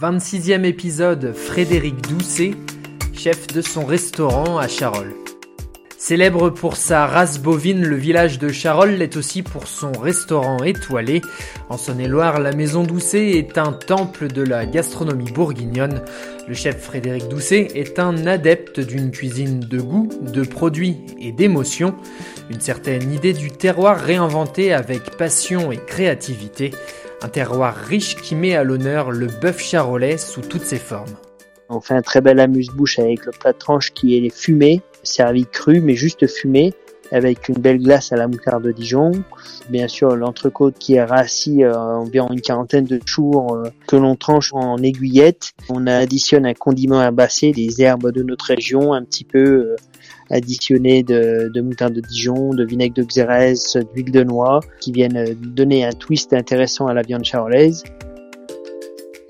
26e épisode, Frédéric Doucet, chef de son restaurant à Charolles. Célèbre pour sa race bovine, le village de Charolles l'est aussi pour son restaurant étoilé. En Saône-et-Loire, la Maison Doucet est un temple de la gastronomie bourguignonne. Le chef Frédéric Doucet est un adepte d'une cuisine de goût, de produits et d'émotions. Une certaine idée du terroir réinventé avec passion et créativité. Un terroir riche qui met à l'honneur le bœuf charolais sous toutes ses formes. On fait un très bel amuse-bouche avec le plat de tranche qui est fumé, servi cru mais juste fumé, avec une belle glace à la moutarde de Dijon. Bien sûr, l'entrecôte qui est rassis euh, environ une quarantaine de jours euh, que l'on tranche en aiguillettes. On additionne un condiment herbacé, des herbes de notre région, un petit peu euh, additionné de, de moutarde de Dijon, de vinaigre de Xérès, d'huile de noix, qui viennent donner un twist intéressant à la viande charolaise.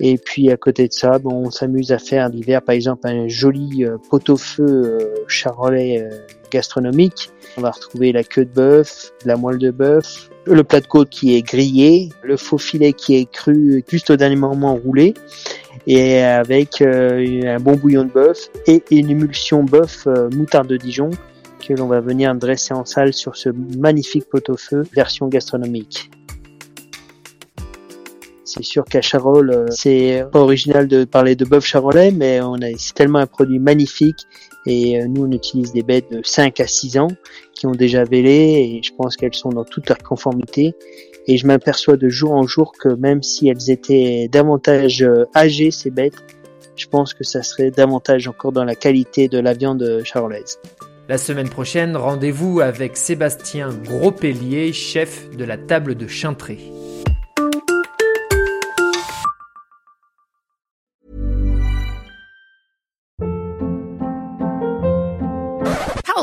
Et puis à côté de ça, bon, on s'amuse à faire l'hiver, par exemple, un joli euh, pot-au-feu euh, charolais euh, gastronomique. On va retrouver la queue de bœuf, la moelle de bœuf, le plat de côte qui est grillé, le faux filet qui est cru juste au dernier moment roulé, et avec un bon bouillon de bœuf et une émulsion bœuf moutarde de Dijon que l'on va venir dresser en salle sur ce magnifique pot-au-feu version gastronomique. C'est sûr qu'à Charolles, euh, c'est pas original de parler de bœuf charolais, mais on a, c'est tellement un produit magnifique. Et euh, nous, on utilise des bêtes de 5 à 6 ans qui ont déjà vélé et je pense qu'elles sont dans toute leur conformité. Et je m'aperçois de jour en jour que même si elles étaient davantage euh, âgées, ces bêtes, je pense que ça serait davantage encore dans la qualité de la viande charolaise. La semaine prochaine, rendez-vous avec Sébastien Gros-Pellier, chef de la table de Chintré.